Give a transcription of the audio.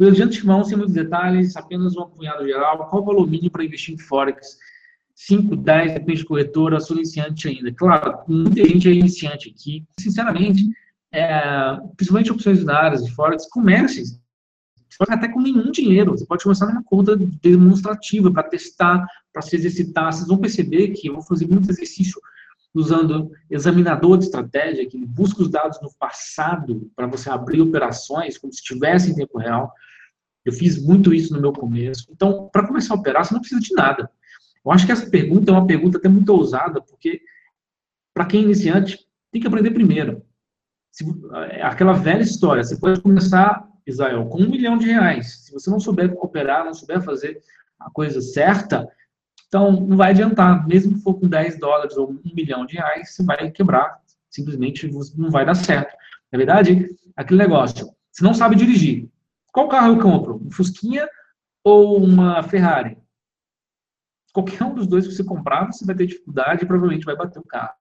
De antemão, sem muitos detalhes, apenas um apunhado geral. Qual o valor mínimo para investir em Forex? 5, 10, depende de corretora, sou iniciante ainda. Claro, muita gente é iniciante aqui. Sinceramente, é, principalmente opções binárias de Forex, comece. Pode até com nenhum dinheiro. Você pode começar numa conta demonstrativa para testar, para se exercitar. Vocês vão perceber que eu vou fazer muito exercício usando examinador de estratégia, que busca os dados no passado para você abrir operações como se estivesse em tempo real. Eu fiz muito isso no meu começo. Então, para começar a operar, você não precisa de nada. Eu acho que essa pergunta é uma pergunta até muito ousada, porque para quem é iniciante, tem que aprender primeiro. Se, é aquela velha história, você pode começar, Israel, com um milhão de reais. Se você não souber operar, não souber fazer a coisa certa, então não vai adiantar. Mesmo que for com 10 dólares ou um milhão de reais, você vai quebrar. Simplesmente não vai dar certo. Na verdade, aquele negócio, você não sabe dirigir. Qual carro eu compro? Um Fusquinha ou uma Ferrari? Qualquer um dos dois que você comprar, você vai ter dificuldade e provavelmente vai bater o carro.